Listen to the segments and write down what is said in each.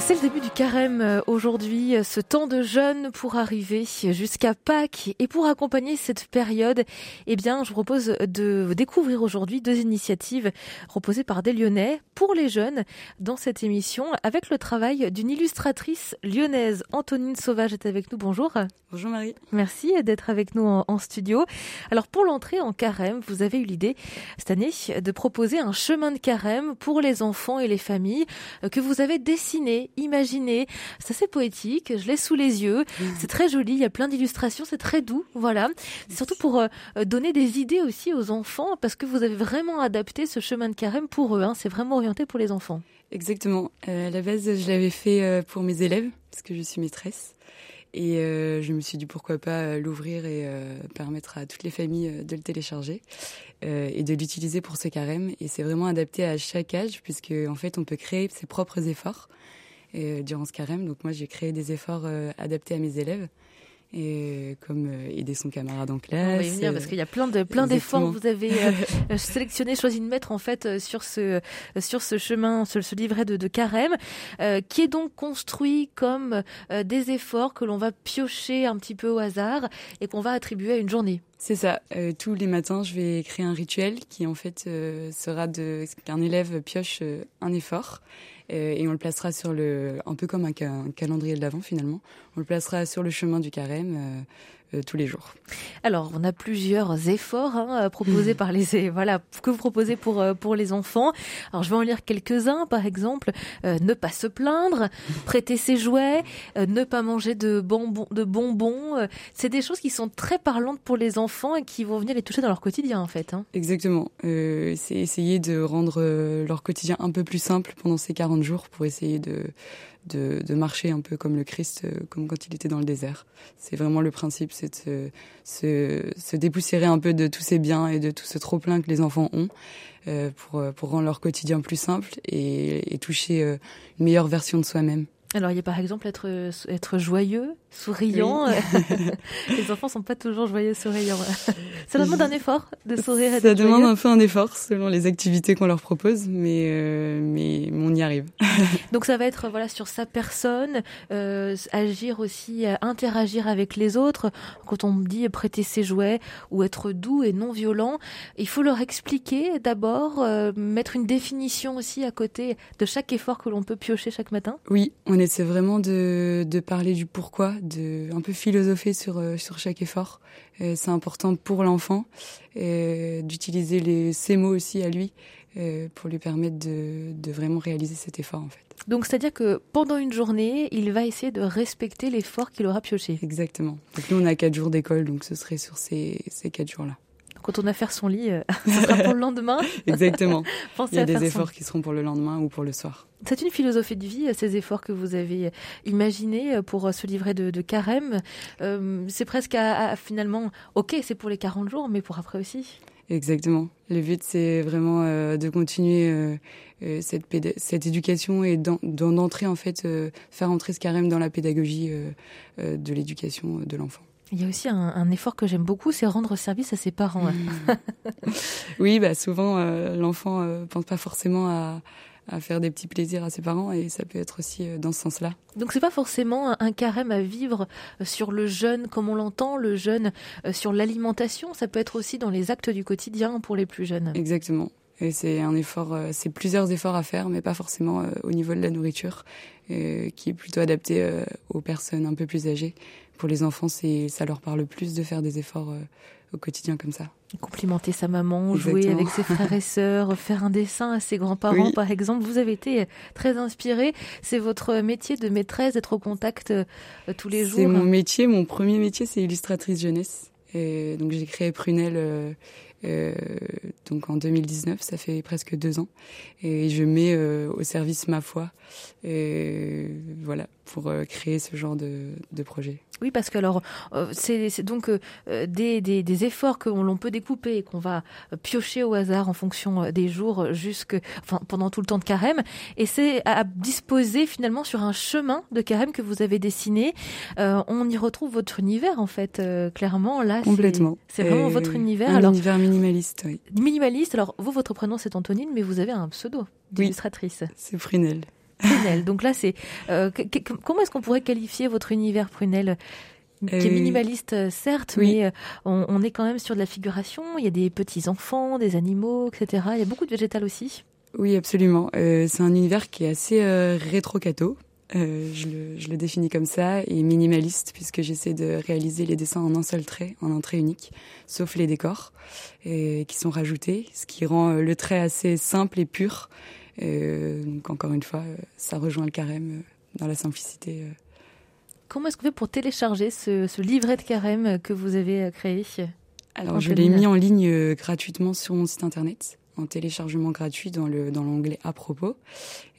C'est le début du carême euh, aujourd'hui, euh, ce temps de jeûne pour arriver jusqu'à Pâques. Et pour accompagner cette période, eh bien, je vous propose de découvrir aujourd'hui deux initiatives proposées par des Lyonnais pour les jeunes dans cette émission avec le travail d'une illustratrice lyonnaise. Antonine Sauvage est avec nous. Bonjour. Bonjour Marie. Merci d'être avec nous en, en studio. Alors pour l'entrée en carême, vous avez eu l'idée cette année de proposer un chemin de carême pour les enfants et les familles euh, que vous avez dessiné imaginez. C'est assez poétique, je l'ai sous les yeux. C'est très joli, il y a plein d'illustrations, c'est très doux. Voilà. C'est surtout pour euh, donner des idées aussi aux enfants parce que vous avez vraiment adapté ce chemin de carême pour eux. Hein. C'est vraiment orienté pour les enfants. Exactement. Euh, à la base, je l'avais fait euh, pour mes élèves parce que je suis maîtresse. Et euh, je me suis dit pourquoi pas euh, l'ouvrir et euh, permettre à toutes les familles de le télécharger euh, et de l'utiliser pour ce carême. Et c'est vraiment adapté à chaque âge puisque en fait on peut créer ses propres efforts euh, durant ce carême. Donc moi, j'ai créé des efforts euh, adaptés à mes élèves. Et comme euh, aider son camarade en classe. On va y venir parce qu'il y a plein de plein d'efforts que vous avez sélectionné, choisi de mettre en fait sur ce sur ce chemin, sur ce livret de, de carême, euh, qui est donc construit comme euh, des efforts que l'on va piocher un petit peu au hasard et qu'on va attribuer à une journée. C'est ça. Euh, tous les matins, je vais créer un rituel qui en fait euh, sera de qu'un élève pioche euh, un effort et on le placera sur le un peu comme un, un calendrier de l'avant finalement. On le placera sur le chemin du carême. Euh, euh, tous les jours. Alors, on a plusieurs efforts hein, proposés par les voilà que vous proposez pour pour les enfants. Alors, je vais en lire quelques-uns. Par exemple, euh, ne pas se plaindre, prêter ses jouets, euh, ne pas manger de bonbons. De bonbons. C'est des choses qui sont très parlantes pour les enfants et qui vont venir les toucher dans leur quotidien, en fait. Hein. Exactement. Euh, c'est essayer de rendre leur quotidien un peu plus simple pendant ces 40 jours pour essayer de de, de, marcher un peu comme le Christ, euh, comme quand il était dans le désert. C'est vraiment le principe, c'est de se, se, se, dépoussiérer un peu de tous ces biens et de tout ce trop-plein que les enfants ont euh, pour, pour rendre leur quotidien plus simple et, et toucher euh, une meilleure version de soi-même. Alors, il y a par exemple être, être joyeux, souriant. Oui. Les enfants sont pas toujours joyeux, souriants. Ça demande un effort de sourire et Ça de demande joyeux. un peu un effort selon les activités qu'on leur propose, mais, euh, mais on y arrive. Donc, ça va être voilà sur sa personne, euh, agir aussi, euh, interagir avec les autres. Quand on dit prêter ses jouets ou être doux et non violent, il faut leur expliquer d'abord, euh, mettre une définition aussi à côté de chaque effort que l'on peut piocher chaque matin. Oui, on essaie vraiment de, de parler du pourquoi, de un peu philosopher sur, euh, sur chaque effort. Euh, c'est important pour l'enfant euh, d'utiliser les, ces mots aussi à lui pour lui permettre de, de vraiment réaliser cet effort en fait. Donc c'est-à-dire que pendant une journée, il va essayer de respecter l'effort qu'il aura pioché. Exactement. Donc nous on a quatre jours d'école, donc ce serait sur ces, ces quatre jours-là. Quand on a faire son lit, euh, ça sera pour le lendemain. Exactement. Pensez Il y a des efforts qui seront pour le lendemain ou pour le soir. C'est une philosophie de vie, ces efforts que vous avez imaginés pour ce livret de, de carême. Euh, c'est presque à, à, finalement, ok, c'est pour les 40 jours, mais pour après aussi. Exactement. Le but, c'est vraiment euh, de continuer euh, euh, cette, cette éducation et d'entrer, en fait, euh, faire entrer ce carême dans la pédagogie euh, de l'éducation de l'enfant. Il y a aussi un, un effort que j'aime beaucoup, c'est rendre service à ses parents. Mmh. oui, bah souvent, euh, l'enfant euh, pense pas forcément à, à faire des petits plaisirs à ses parents et ça peut être aussi euh, dans ce sens-là. Donc c'est pas forcément un carême à vivre euh, sur le jeûne comme on l'entend, le jeûne sur l'alimentation, ça peut être aussi dans les actes du quotidien pour les plus jeunes. Exactement. Et c'est un effort, c'est plusieurs efforts à faire, mais pas forcément au niveau de la nourriture, qui est plutôt adapté aux personnes un peu plus âgées. Pour les enfants, c'est, ça leur parle plus de faire des efforts euh, au quotidien comme ça. Complimenter sa maman, Exactement. jouer avec ses frères et sœurs, faire un dessin à ses grands-parents, oui. par exemple. Vous avez été très inspiré. C'est votre métier de maîtresse d'être au contact euh, tous les jours. C'est mon métier. Mon premier métier, c'est illustratrice jeunesse. Et donc j'ai créé Prunelle euh, euh, donc en 2019, ça fait presque deux ans, et je mets euh, au service ma foi, et voilà, pour créer ce genre de, de projet. Oui, parce que alors c'est donc des, des, des, efforts que l'on peut découper et qu'on va piocher au hasard en fonction des jours jusque enfin pendant tout le temps de carême et c'est à disposer finalement sur un chemin de carême que vous avez dessiné. on y retrouve votre univers en fait clairement là. Complètement. C'est vraiment votre univers. Un alors, univers minimaliste, oui. Minimaliste. Alors vous, votre prénom c'est Antonine, mais vous avez un pseudo d'illustratrice. Oui, c'est Prunelle. Prunelle. Donc là, c'est euh, comment est-ce qu'on pourrait qualifier votre univers Prunelle? Qui est euh, minimaliste, euh, certes, mais on, est quand même sur de la figuration. Il y a des petits enfants, des animaux, etc. Il y a beaucoup de végétal aussi. Oui, absolument. c'est un univers qui est assez rétro-cato, euh, je, le, je, le, définis comme ça, et minimaliste, puisque j'essaie de réaliser les dessins en un seul trait, en un trait unique, sauf les décors, qui sont rajoutés, ce qui rend le trait assez simple et pur. Euh, donc encore une fois, ça rejoint le carême dans la simplicité. Comment est-ce qu'on fait pour télécharger ce, ce, livret de carême que vous avez créé? Alors je l'ai mis en ligne gratuitement sur mon site internet en téléchargement gratuit dans le dans l'onglet à propos.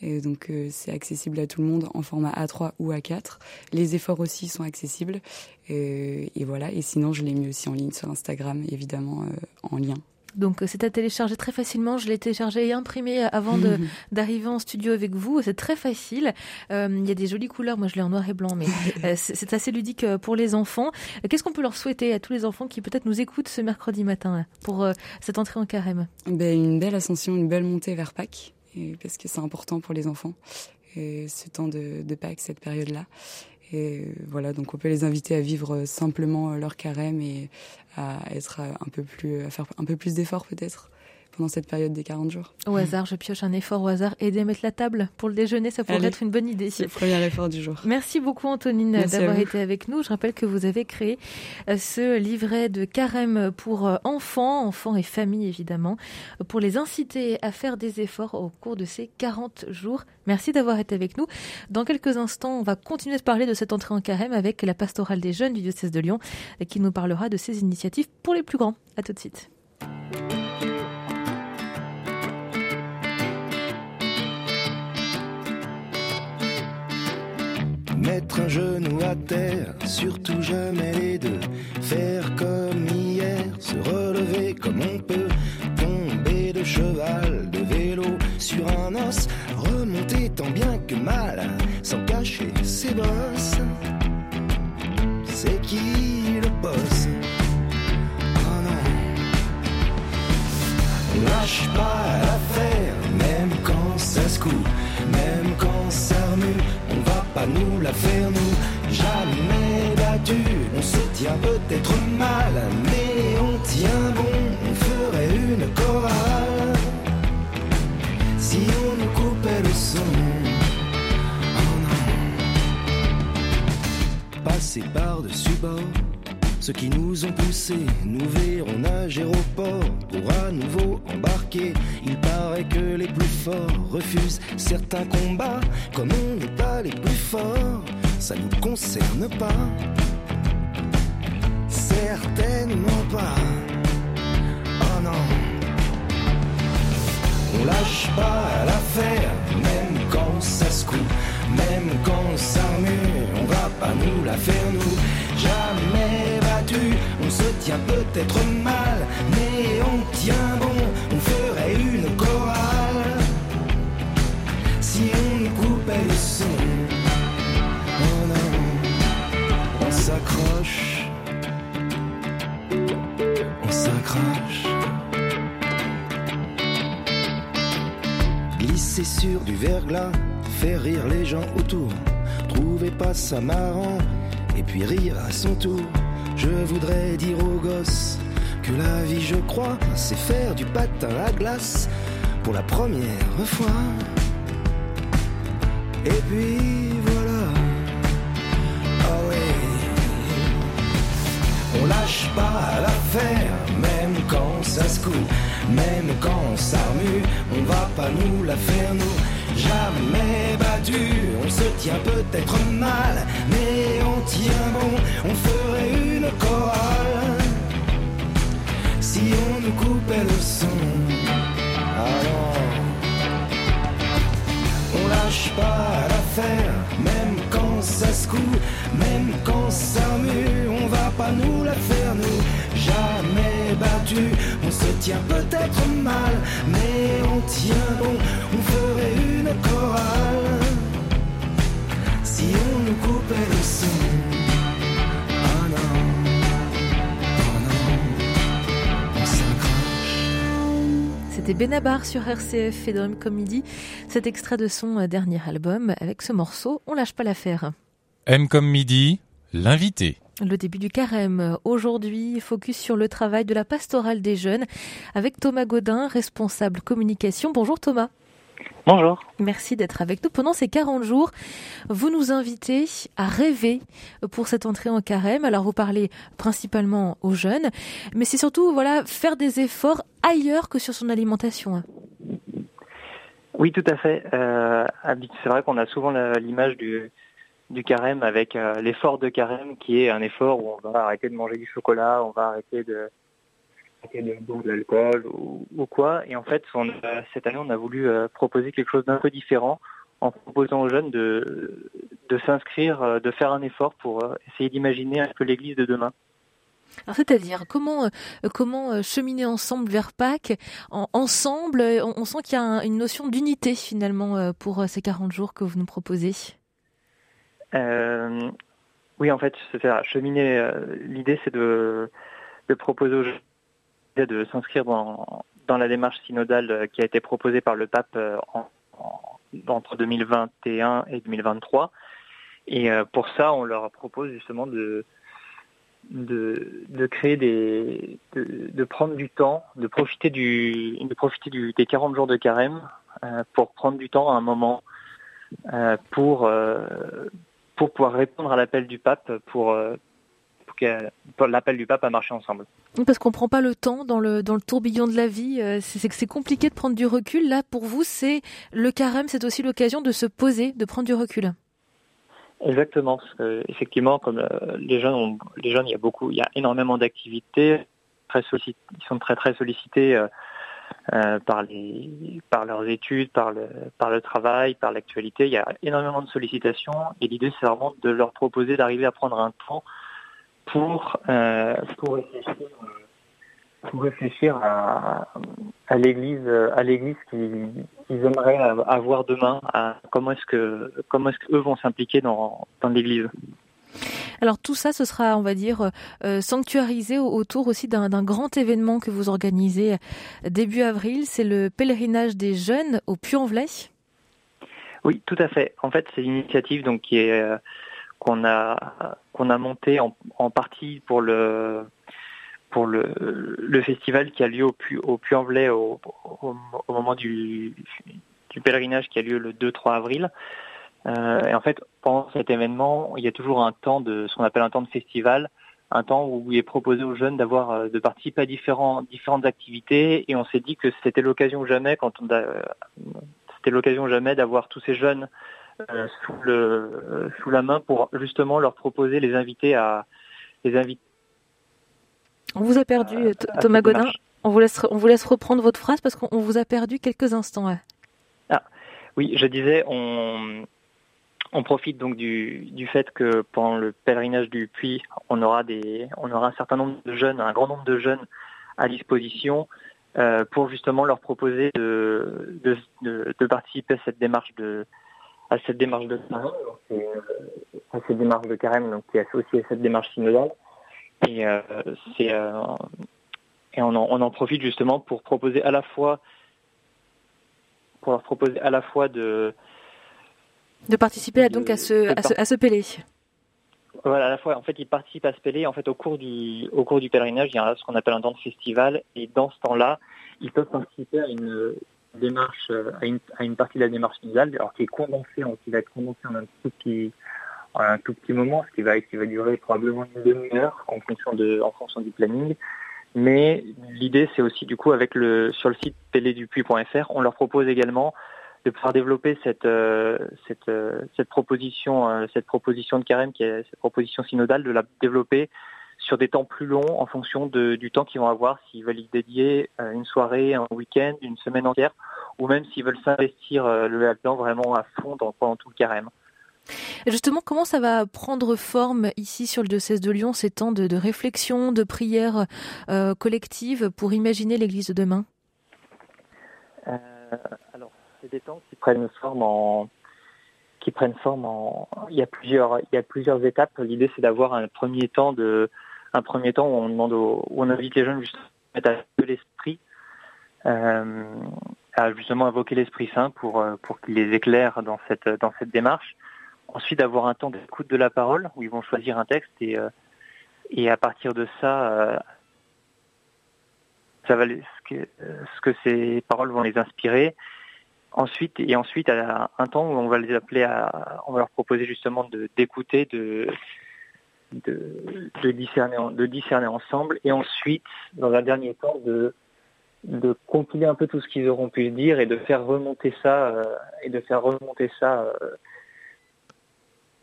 Et donc euh, c'est accessible à tout le monde en format A3 ou A4. Les efforts aussi sont accessibles. Et, et voilà. Et sinon, je l'ai mis aussi en ligne sur Instagram, évidemment euh, en lien. Donc euh, c'est à télécharger très facilement. Je l'ai téléchargé et imprimé avant d'arriver en studio avec vous. C'est très facile. Euh, il y a des jolies couleurs. Moi, je l'ai en noir et blanc, mais euh, c'est assez ludique pour les enfants. Qu'est-ce qu'on peut leur souhaiter à tous les enfants qui peut-être nous écoutent ce mercredi matin pour cette entrée en carême? Ben, Une belle ascension, une belle montée vers Pâques, parce que c'est important pour les enfants. Ce temps de, de Pâques, cette période-là. Et voilà, donc on peut les inviter à vivre simplement leur carême et à être un peu plus, à faire un peu plus d'efforts peut-être pendant cette période des 40 jours. Au hasard, je pioche un effort au hasard. Aider à mettre la table pour le déjeuner, ça pourrait être une bonne idée. C'est le premier effort du jour. Merci beaucoup Antonine d'avoir été avec nous. Je rappelle que vous avez créé euh, ce livret de carême pour euh, enfants, enfants et familles évidemment, pour les inciter à faire des efforts au cours de ces 40 jours. Merci d'avoir été avec nous. Dans quelques instants, on va continuer de parler de cette entrée en carême avec la pastorale des jeunes du diocèse de Lyon qui nous parlera de ses initiatives pour les plus grands. À tout de suite. Mettre un genou à terre, surtout jamais les deux. Faire comme hier, se relever comme on peut. Tomber de cheval, de vélo, sur un os. Remonter tant bien que mal, sans cacher ses bosses. C'est qui le boss? Oh non. Lâche pas pas nous la faire nous, jamais battu. On se tient peut-être mal, mais on tient bon. On ferait une chorale si on nous coupait le son. Passer par-dessus bord. Ceux qui nous ont poussés, nous verrons nager au port pour à nouveau embarquer. Paraît que les plus forts refusent certains combats, comme on n'est pas les plus forts, ça nous concerne pas. Certainement pas. Oh non. On lâche pas l'affaire, même quand ça se coupe, même quand ça remue, on va pas nous la faire nous. Jamais battu, on se tient peut-être mal, mais Glisser sur du verglas, faire rire les gens autour. Trouvez pas ça marrant, et puis rire à son tour. Je voudrais dire aux gosses que la vie, je crois, c'est faire du patin à glace pour la première fois. Et puis lâche pas l'affaire, même quand ça se coupe, même quand ça remue, on va pas nous la faire nous. Jamais battu, on se tient peut-être mal, mais on tient bon, on ferait une chorale si on nous coupait le son. Alors, on lâche pas l'affaire, tient peut-être mal, mais on tient bon. On ferait une chorale si on nous coupait le son. Oh non, oh non, on s'accroche. C'était Benabar sur RCF et Drum Comedy. Cet extrait de son euh, dernier album avec ce morceau On lâche pas l'affaire. M comme midi, l'invité. Le début du carême. Aujourd'hui, focus sur le travail de la pastorale des jeunes avec Thomas Godin, responsable communication. Bonjour Thomas. Bonjour. Merci d'être avec nous. Pendant ces 40 jours, vous nous invitez à rêver pour cette entrée en carême. Alors, vous parlez principalement aux jeunes, mais c'est surtout, voilà, faire des efforts ailleurs que sur son alimentation. Oui, tout à fait. Euh, c'est vrai qu'on a souvent l'image du, du carême avec euh, l'effort de carême qui est un effort où on va arrêter de manger du chocolat, on va arrêter de, arrêter de boire de l'alcool ou, quoi. Et en fait, cette année, on a voulu euh, proposer quelque chose d'un peu différent en proposant aux jeunes de, de s'inscrire, euh, de faire un effort pour essayer d'imaginer un peu l'Église de demain. Alors c'est-à-dire comment comment cheminer ensemble vers Pâques en, ensemble on, sent qu'il y a un, une notion d'unité finalement pour ces 40 jours que vous nous proposez? Euh, oui, en fait, c'est cheminer. Euh, L'idée, c'est de, proposer aux gens de s'inscrire dans, la démarche synodale qui a été proposée par le pape en, en, entre 2021 et 2023. Et euh, pour ça, on leur propose justement de, de, créer des, de, prendre du temps, de profiter du, de profiter du, des 40 jours de carême euh, pour prendre du temps à un moment euh, pour pour pouvoir répondre à l'appel du pape pour, euh, pour, pour l'appel du pape à marcher ensemble. Parce qu'on prend pas le temps dans le dans le tourbillon de la vie, euh, c'est que c'est compliqué de prendre du recul. Là, pour vous, c'est le carême, c'est aussi l'occasion de se poser, de prendre du recul. Exactement. Parce que, effectivement, comme euh, les jeunes, ont, les jeunes, il y a beaucoup, il y a énormément d'activités. Très ils sont très très sollicités. Euh, euh, par, les, par leurs études, par le, par le travail, par l'actualité. Il y a énormément de sollicitations et l'idée c'est vraiment de leur proposer d'arriver à prendre un temps pour, euh, pour réfléchir, pour réfléchir à, l'église, à l'église qu'ils, qu'ils aimeraient avoir demain, à comment est-ce que comment est-ce qu'eux vont s'impliquer dans, dans l'église. Alors tout ça, ce sera, on va dire, euh, sanctuarisé autour aussi d'un grand événement que vous organisez début avril. C'est le pèlerinage des jeunes au Puy-en-Velay. Oui, tout à fait. En fait, c'est une initiative donc qui est euh, qu'on a qu'on a montée en, partie pour le pour le, le festival qui a lieu au, Puy, au Puy-en-Velay au, au, au, moment du, du pèlerinage qui a lieu le 2-3 avril. Euh, et en fait, pendant cet événement, il y a toujours un temps de ce qu'on appelle un temps de festival, un temps où il est proposé aux jeunes d'avoir euh, de participer à différents, différentes activités. Et on s'est dit que c'était l'occasion jamais, quand on a, c'était l'occasion jamais d'avoir tous ces jeunes euh, sous le sous la main pour justement leur proposer les invités à les inviter. On vous a perdu, Thomas Godin. On vous laisse on vous laisse reprendre votre phrase parce qu'on vous a perdu quelques instants. Ah oui, je disais on on profite donc du, fait que pendant le pèlerinage du puits, on aura un certain nombre de jeunes, un grand nombre de jeunes à disposition euh, pour justement leur proposer de, participer à cette démarche de, à carême, euh, à cette démarche de carême, qui est associée à cette démarche synodale. Et euh, on en profite justement pour proposer à la fois pour leur proposer à la fois de de participer à, donc à ce, à ce, à ce pélé. Voilà, à la fois, en fait, ils participent à ce pélé. En fait, au cours du, au cours du pèlerinage, il y a ce qu'on appelle un temps de festival. Et dans ce temps-là, ils peuvent participer à une démarche, à une, à une partie de la démarche finale, alors qui est condensée, qui va être condensée en un tout petit, en un tout petit moment, ce qui va, qui va durer probablement une demi-heure en fonction de, en fonction du planning. Mais l'idée, c'est aussi, du coup, avec le, sur le site pélédupuis.fr, on leur propose également de pouvoir développer cette euh, cette euh, cette proposition euh, cette proposition de carême qui est cette proposition synodale de la développer sur des temps plus longs en fonction de, du temps qu'ils vont avoir s'ils veulent y dédier une soirée, un week-end, une semaine entière, ou même s'ils veulent s'investir le là-dedans vraiment à fond dans, pendant tout le carême. justement, comment ça va prendre forme ici sur le diocèse de Lyon, ces temps de, réflexion, de prière collective pour imaginer l'Église de demain? Alors, c'est des temps qui prennent forme en qui prennent forme en. Il y a plusieurs, il y a plusieurs étapes. L'idée, c'est d'avoir un premier temps de, un premier temps où on demande, où on invite les jeunes justement à mettre l'esprit, euh, à justement invoquer l'Esprit Saint pour pour qu'il les éclaire dans cette dans cette démarche. Ensuite, d'avoir un temps d'écoute de la parole où ils vont choisir un texte et, euh, et à partir de ça, euh, ça va ce que ces paroles vont les inspirer. Ensuite, et ensuite, à un temps où on va les appeler on va leur proposer justement d'écouter, de, de, de, discerner, de discerner ensemble, et ensuite, dans un dernier temps, de de compiler un peu tout ce qu'ils auront pu dire et de faire remonter ça euh, et de faire remonter ça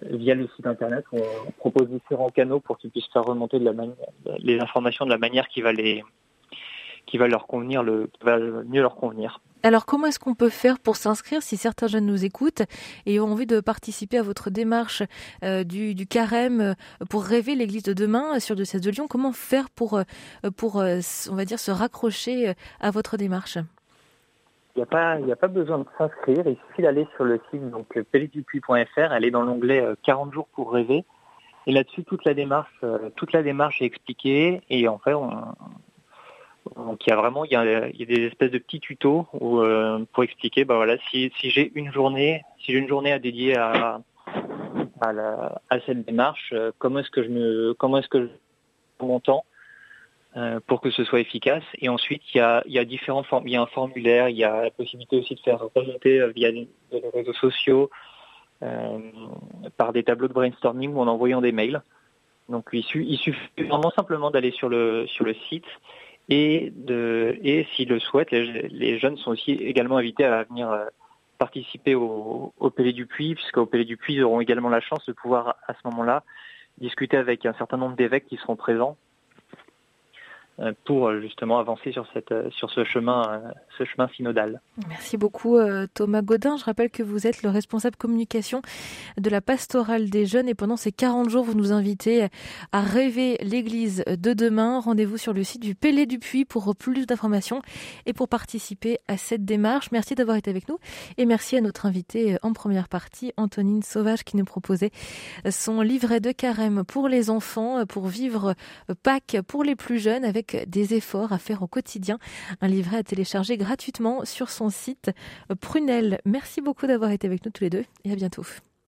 via le site internet. On propose différents canaux pour qu'ils puissent faire remonter les informations de la manière qui va les qui va leur convenir le va mieux leur convenir. Alors comment est-ce qu'on peut faire pour s'inscrire si certains jeunes nous écoutent et ont envie de participer à votre démarche euh, du, du, carême euh, pour rêver l'Église de demain sur Diocèse de Lyon? Comment faire pour euh, pour on va dire se raccrocher à votre démarche? Il n'y a pas, il a pas besoin de s'inscrire. Il suffit d'aller sur le site donc pelledupuis.fr. Elle est dans l'onglet 40 euh, jours pour rêver. Et là-dessus, toute la démarche, euh, toute la démarche est expliquée. Et en fait, on, donc il y a vraiment, il y a, des espèces de petits tutos euh, pour expliquer, bah voilà, si, j'ai une journée, si j'ai une journée à dédier à, à, cette démarche, comment est-ce que je me, comment est-ce que mon temps euh, pour que ce soit efficace? Et ensuite, il y a, il y a il y a un formulaire, il y a la possibilité aussi de faire remonter euh, via les réseaux sociaux, euh, par des tableaux de brainstorming ou en envoyant des mails. Donc il, il suffit vraiment simplement d'aller sur le sur le site et de s'ils le souhaitent, les, jeunes sont aussi également invités à venir participer au, au Pélé du Puy, puisqu'au Pélé du Puy, ils auront également la chance de pouvoir à ce moment-là discuter avec un certain nombre d'évêques qui seront présents. euh, pour euh, justement avancer sur cette euh, sur ce chemin ce chemin synodal. Merci beaucoup Thomas Godin. Je rappelle que vous êtes le responsable communication de la pastorale des jeunes et pendant ces 40 jours vous nous invitez à rêver l'église de demain. Rendez-vous sur le site du Pélé du Puy pour plus d'informations et pour participer à cette démarche. Merci d'avoir été avec nous et merci à notre invité en première partie Antonine Sauvage qui nous proposait son livret de carême pour les enfants pour vivre Pâques pour les plus jeunes des efforts à faire au quotidien. Un livret à télécharger gratuitement sur son site Prunel. Merci beaucoup d'avoir été avec nous tous les deux et à bientôt.